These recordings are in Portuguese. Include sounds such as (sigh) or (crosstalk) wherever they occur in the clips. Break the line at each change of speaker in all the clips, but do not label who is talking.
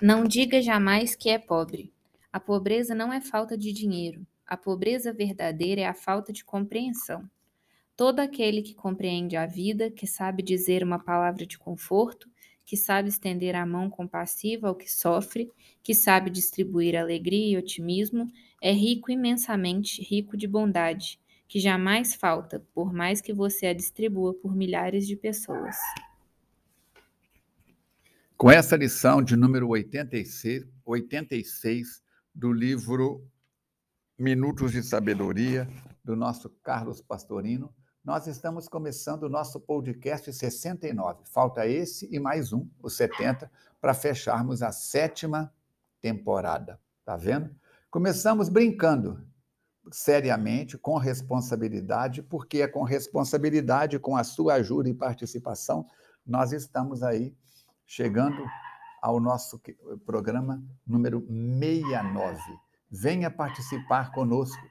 Não diga jamais que é pobre. A pobreza não é falta de dinheiro. A pobreza verdadeira é a falta de compreensão. Todo aquele que compreende a vida, que sabe dizer uma palavra de conforto, que sabe estender a mão compassiva ao que sofre, que sabe distribuir alegria e otimismo, é rico imensamente, rico de bondade, que jamais falta, por mais que você a distribua por milhares de pessoas.
Com essa lição de número 86, 86 do livro Minutos de Sabedoria, do nosso Carlos Pastorino, nós estamos começando o nosso podcast 69. Falta esse e mais um, o 70, para fecharmos a sétima temporada. Tá vendo? Começamos brincando, seriamente, com responsabilidade, porque é com responsabilidade, com a sua ajuda e participação, nós estamos aí chegando ao nosso programa número 69. Venha participar conosco.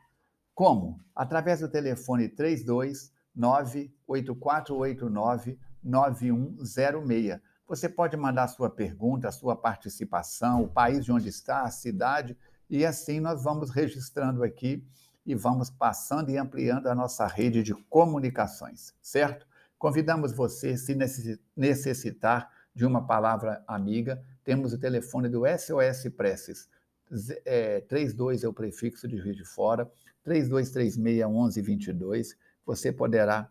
Como? Através do telefone 329-8489-9106. Você pode mandar sua pergunta, sua participação, o país de onde está, a cidade, e assim nós vamos registrando aqui e vamos passando e ampliando a nossa rede de comunicações, certo? Convidamos você, se necessitar, de uma palavra amiga, temos o telefone do SOS Preces. É, 32 é o prefixo de Rio de Fora, 3236-1122. Você poderá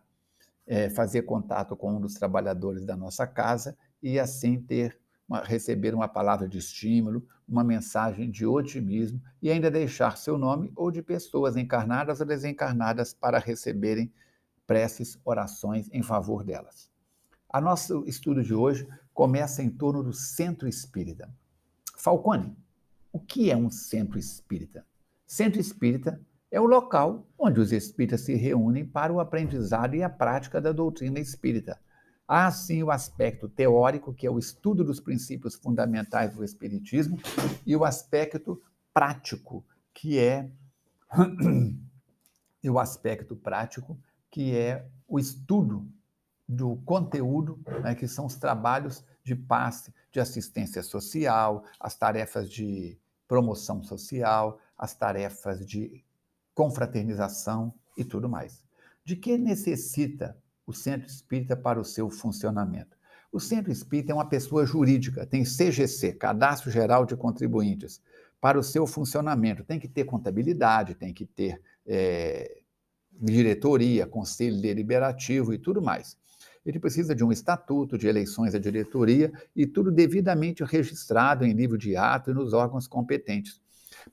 é, fazer contato com um dos trabalhadores da nossa casa e assim ter uma, receber uma palavra de estímulo, uma mensagem de otimismo e ainda deixar seu nome ou de pessoas encarnadas ou desencarnadas para receberem preces, orações em favor delas. A nosso estudo de hoje começa em torno do centro espírita. Falcone, o que é um centro espírita? Centro espírita é o local onde os espíritas se reúnem para o aprendizado e a prática da doutrina espírita. Há, sim, o aspecto teórico, que é o estudo dos princípios fundamentais do Espiritismo, e o aspecto prático, que é (clears throat) e o aspecto prático, que é o estudo do conteúdo, né, que são os trabalhos de passe, de assistência social, as tarefas de promoção social, as tarefas de confraternização e tudo mais. De que necessita o centro espírita para o seu funcionamento? O centro espírita é uma pessoa jurídica, tem CGC, Cadastro Geral de Contribuintes, para o seu funcionamento. Tem que ter contabilidade, tem que ter é, diretoria, conselho deliberativo e tudo mais ele precisa de um estatuto, de eleições à diretoria e tudo devidamente registrado em livro de ato e nos órgãos competentes.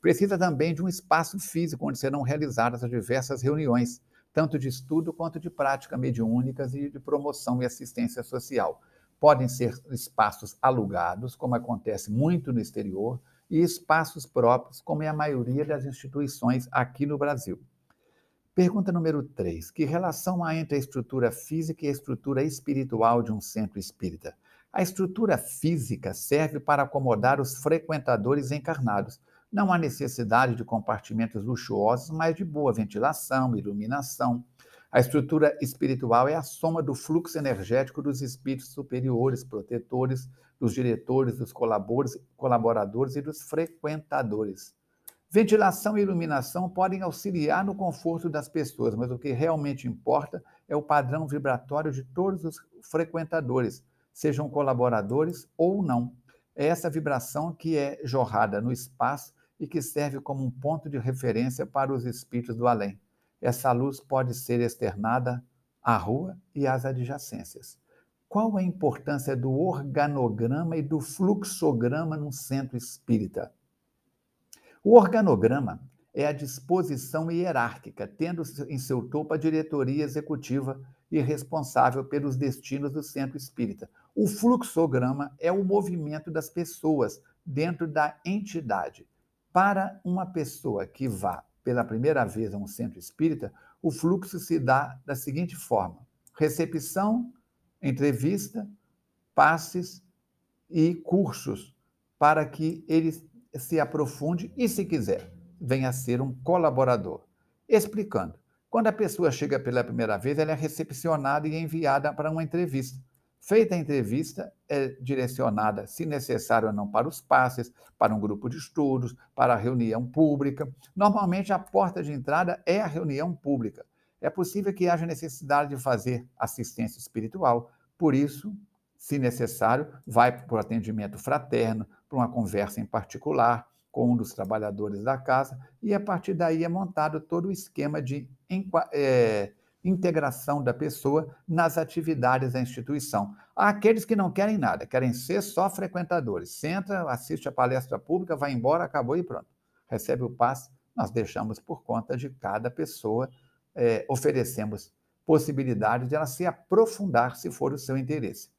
Precisa também de um espaço físico onde serão realizadas as diversas reuniões, tanto de estudo quanto de prática mediúnicas e de promoção e assistência social. Podem ser espaços alugados, como acontece muito no exterior, e espaços próprios, como é a maioria das instituições aqui no Brasil. Pergunta número 3. Que relação há entre a estrutura física e a estrutura espiritual de um centro espírita? A estrutura física serve para acomodar os frequentadores encarnados. Não há necessidade de compartimentos luxuosos, mas de boa ventilação, iluminação. A estrutura espiritual é a soma do fluxo energético dos espíritos superiores, protetores, dos diretores, dos colaboradores e dos frequentadores. Ventilação e iluminação podem auxiliar no conforto das pessoas, mas o que realmente importa é o padrão vibratório de todos os frequentadores, sejam colaboradores ou não. É essa vibração que é jorrada no espaço e que serve como um ponto de referência para os espíritos do além. Essa luz pode ser externada à rua e às adjacências. Qual a importância do organograma e do fluxograma num centro espírita? O organograma é a disposição hierárquica, tendo em seu topo a diretoria executiva e responsável pelos destinos do centro espírita. O fluxograma é o movimento das pessoas dentro da entidade. Para uma pessoa que vá pela primeira vez a um centro espírita, o fluxo se dá da seguinte forma: recepção, entrevista, passes e cursos, para que eles se aprofunde e, se quiser, venha ser um colaborador. Explicando. Quando a pessoa chega pela primeira vez, ela é recepcionada e enviada para uma entrevista. Feita a entrevista, é direcionada, se necessário ou não, para os passes, para um grupo de estudos, para a reunião pública. Normalmente, a porta de entrada é a reunião pública. É possível que haja necessidade de fazer assistência espiritual, por isso, se necessário, vai para o atendimento fraterno, para uma conversa em particular com um dos trabalhadores da casa, e a partir daí é montado todo o esquema de é, integração da pessoa nas atividades da instituição. Há aqueles que não querem nada, querem ser só frequentadores. Senta, assiste a palestra pública, vai embora, acabou e pronto. Recebe o passe, nós deixamos por conta de cada pessoa, é, oferecemos possibilidade de ela se aprofundar, se for o seu interesse.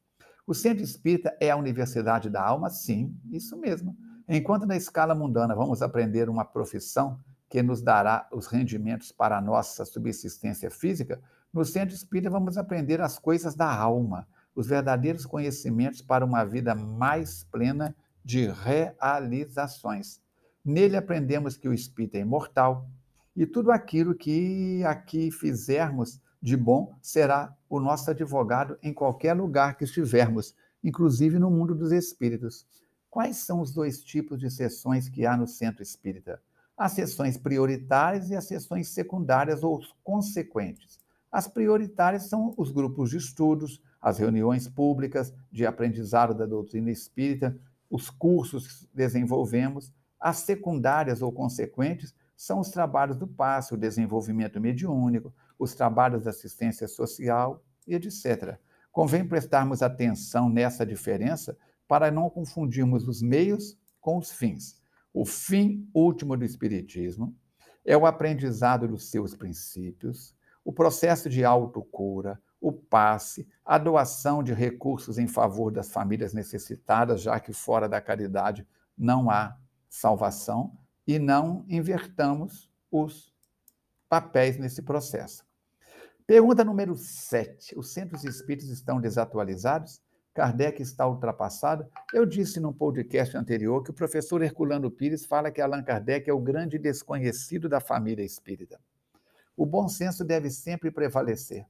O centro espírita é a universidade da alma? Sim, isso mesmo. Enquanto na escala mundana vamos aprender uma profissão que nos dará os rendimentos para a nossa subsistência física, no centro espírita vamos aprender as coisas da alma, os verdadeiros conhecimentos para uma vida mais plena de realizações. Nele aprendemos que o espírito é imortal e tudo aquilo que aqui fizermos de bom será o nosso advogado em qualquer lugar que estivermos, inclusive no mundo dos espíritos. Quais são os dois tipos de sessões que há no centro espírita? As sessões prioritárias e as sessões secundárias ou consequentes. As prioritárias são os grupos de estudos, as reuniões públicas de aprendizado da doutrina espírita, os cursos que desenvolvemos. As secundárias ou consequentes são os trabalhos do passe, o desenvolvimento mediúnico, os trabalhos de assistência social e etc. Convém prestarmos atenção nessa diferença para não confundirmos os meios com os fins. O fim último do Espiritismo é o aprendizado dos seus princípios, o processo de autocura, o passe, a doação de recursos em favor das famílias necessitadas, já que fora da caridade não há salvação, e não invertamos os papéis nesse processo. Pergunta número 7. Os centros espíritas estão desatualizados? Kardec está ultrapassado? Eu disse num podcast anterior que o professor Herculano Pires fala que Allan Kardec é o grande desconhecido da família espírita. O bom senso deve sempre prevalecer.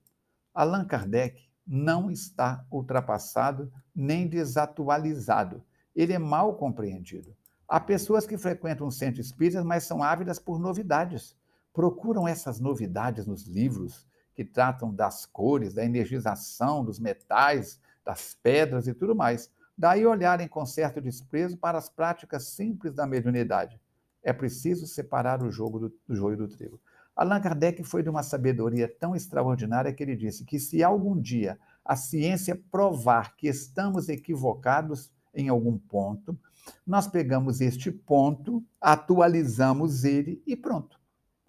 Allan Kardec não está ultrapassado nem desatualizado. Ele é mal compreendido. Há pessoas que frequentam centros espíritas, mas são ávidas por novidades. Procuram essas novidades nos livros, que tratam das cores, da energização dos metais, das pedras e tudo mais. Daí olharem com certo desprezo para as práticas simples da mediunidade. É preciso separar o jogo do, do joio do trigo. Allan Kardec foi de uma sabedoria tão extraordinária que ele disse que se algum dia a ciência provar que estamos equivocados em algum ponto, nós pegamos este ponto, atualizamos ele e pronto.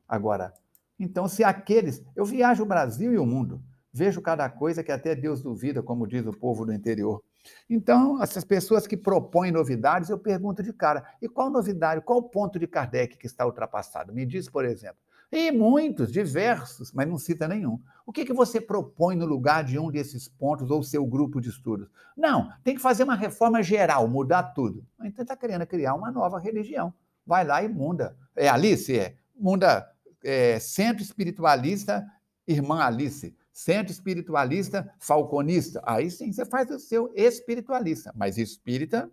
Agora, então, se aqueles. Eu viajo o Brasil e o mundo, vejo cada coisa que até Deus duvida, como diz o povo do interior. Então, essas pessoas que propõem novidades, eu pergunto de cara: e qual novidade, qual ponto de Kardec que está ultrapassado? Me diz, por exemplo. E muitos, diversos, mas não cita nenhum. O que, que você propõe no lugar de um desses pontos ou seu grupo de estudos? Não, tem que fazer uma reforma geral, mudar tudo. Então está querendo criar uma nova religião. Vai lá e muda. É Alice? É. Muda é, centro espiritualista Irmã Alice, centro espiritualista falconista. Aí sim você faz o seu espiritualista, mas espírita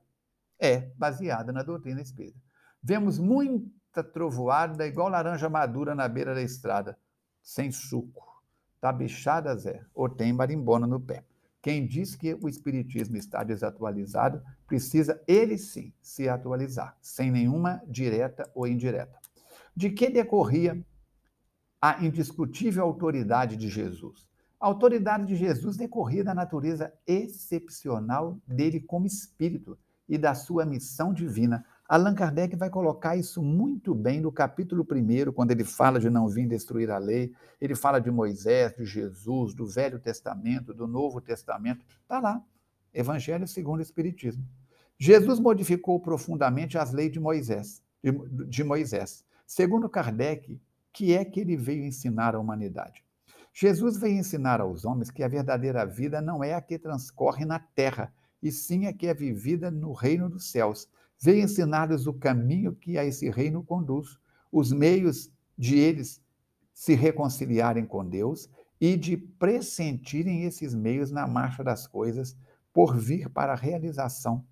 é baseada na doutrina espírita. Vemos muita trovoada igual laranja madura na beira da estrada, sem suco. Tá bichada, Zé, ou tem marimbona no pé. Quem diz que o espiritismo está desatualizado, precisa ele sim se atualizar, sem nenhuma direta ou indireta. De que decorria a indiscutível autoridade de Jesus. A autoridade de Jesus decorria da natureza excepcional dele como espírito e da sua missão divina. Allan Kardec vai colocar isso muito bem no capítulo 1, quando ele fala de não vir destruir a lei, ele fala de Moisés, de Jesus, do Velho Testamento, do Novo Testamento. Está lá. Evangelho segundo o Espiritismo. Jesus modificou profundamente as leis de Moisés, de, de Moisés. Segundo Kardec, que é que ele veio ensinar à humanidade? Jesus veio ensinar aos homens que a verdadeira vida não é a que transcorre na terra, e sim a que é vivida no reino dos céus. Veio ensinar-lhes o caminho que a esse reino conduz, os meios de eles se reconciliarem com Deus e de pressentirem esses meios na marcha das coisas por vir para a realização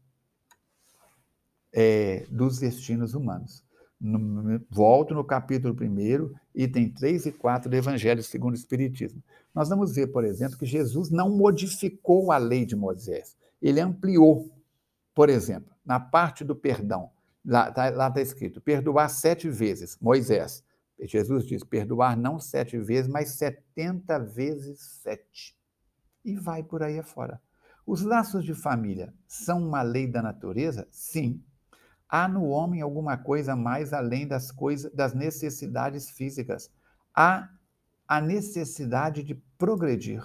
é, dos destinos humanos. No, volto no capítulo 1, item 3 e 4 do Evangelho segundo o Espiritismo. Nós vamos ver, por exemplo, que Jesus não modificou a lei de Moisés, ele ampliou. Por exemplo, na parte do perdão, lá está tá escrito: perdoar sete vezes, Moisés. Jesus diz: perdoar não sete vezes, mas setenta vezes sete. E vai por aí afora. Os laços de família são uma lei da natureza? Sim. Há no homem alguma coisa mais além das coisas, das necessidades físicas. Há a necessidade de progredir.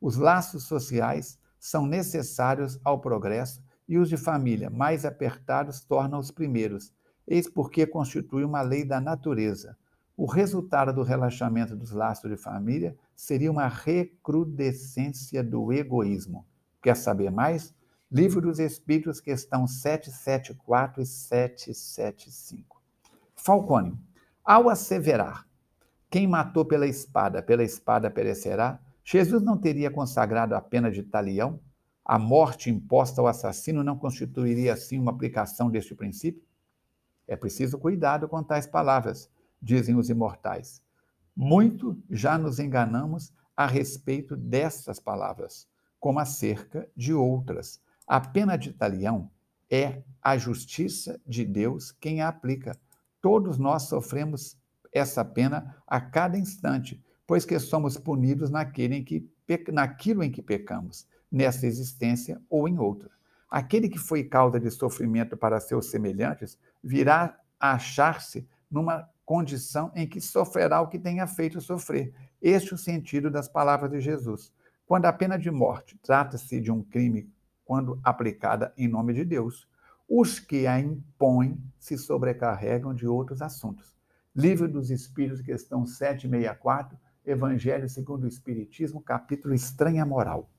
Os laços sociais são necessários ao progresso e os de família mais apertados tornam os primeiros. Eis porque constitui uma lei da natureza. O resultado do relaxamento dos laços de família seria uma recrudescência do egoísmo. Quer saber mais? Livro dos Espíritos, questão 774 e 775. Falcone, ao asseverar, quem matou pela espada, pela espada perecerá, Jesus não teria consagrado a pena de talião? A morte imposta ao assassino não constituiria, assim, uma aplicação deste princípio? É preciso cuidado com tais palavras dizem os imortais. Muito já nos enganamos a respeito destas palavras, como acerca de outras. A pena de talião é a justiça de Deus quem a aplica. Todos nós sofremos essa pena a cada instante, pois que somos punidos naquele em que, naquilo em que pecamos, nessa existência ou em outra. Aquele que foi causa de sofrimento para seus semelhantes virá a achar-se numa condição em que sofrerá o que tenha feito sofrer. Este é o sentido das palavras de Jesus. Quando a pena de morte trata-se de um crime quando aplicada em nome de Deus, os que a impõem se sobrecarregam de outros assuntos. Livro dos Espíritos, questão 764, Evangelho segundo o Espiritismo, capítulo Estranha Moral.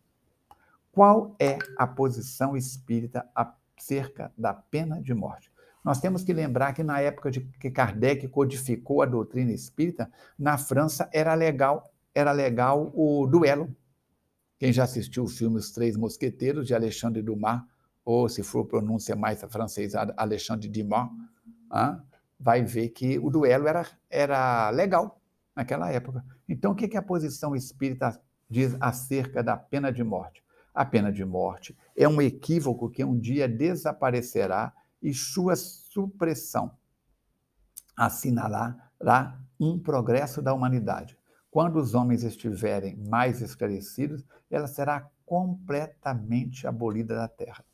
Qual é a posição espírita acerca da pena de morte? Nós temos que lembrar que na época de que Kardec codificou a doutrina espírita, na França era legal, era legal o duelo. Quem já assistiu o filme Os Três Mosqueteiros, de Alexandre Dumas, ou se for pronúncia mais francesada, Alexandre Dumas, vai ver que o duelo era, era legal naquela época. Então, o que, que a posição espírita diz acerca da pena de morte? A pena de morte é um equívoco que um dia desaparecerá e sua supressão assinalará um progresso da humanidade. Quando os homens estiverem mais esclarecidos, ela será completamente abolida da Terra.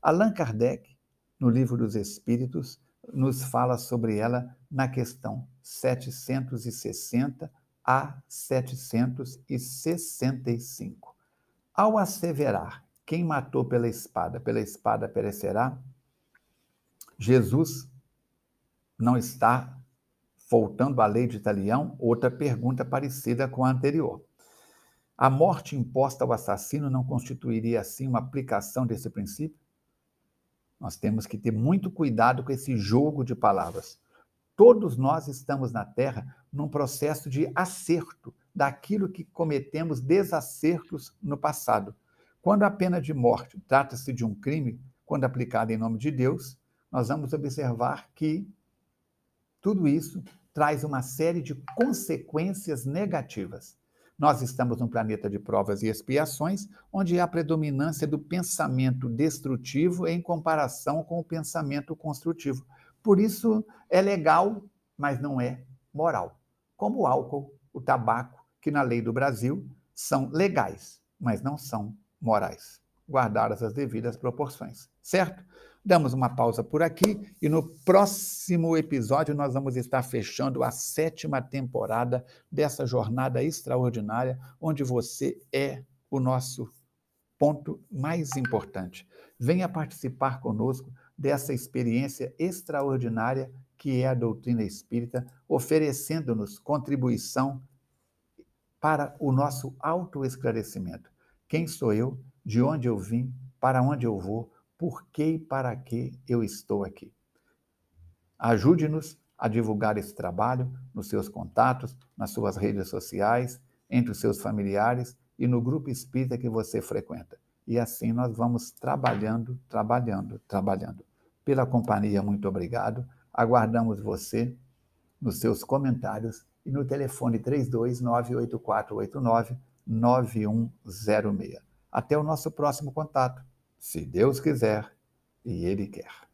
Allan Kardec, no Livro dos Espíritos, nos fala sobre ela na questão 760 a 765. Ao asseverar, quem matou pela espada, pela espada perecerá, Jesus não está voltando à lei de Italião, outra pergunta parecida com a anterior. A morte imposta ao assassino não constituiria, assim, uma aplicação desse princípio? Nós temos que ter muito cuidado com esse jogo de palavras. Todos nós estamos na Terra num processo de acerto daquilo que cometemos desacertos no passado. Quando a pena de morte trata-se de um crime, quando aplicada em nome de Deus, nós vamos observar que tudo isso traz uma série de consequências negativas. Nós estamos num planeta de provas e expiações, onde há a predominância do pensamento destrutivo em comparação com o pensamento construtivo. Por isso, é legal, mas não é moral. Como o álcool, o tabaco, que na lei do Brasil são legais, mas não são morais, guardadas as devidas proporções, certo? Damos uma pausa por aqui e no próximo episódio nós vamos estar fechando a sétima temporada dessa jornada extraordinária, onde você é o nosso ponto mais importante. Venha participar conosco dessa experiência extraordinária que é a doutrina espírita, oferecendo-nos contribuição para o nosso autoesclarecimento. Quem sou eu? De onde eu vim? Para onde eu vou? por que e para que eu estou aqui. Ajude-nos a divulgar esse trabalho nos seus contatos, nas suas redes sociais, entre os seus familiares e no grupo espírita que você frequenta. E assim nós vamos trabalhando, trabalhando, trabalhando. Pela companhia, muito obrigado. Aguardamos você nos seus comentários e no telefone 3298489 9106. Até o nosso próximo contato, se Deus quiser e Ele quer.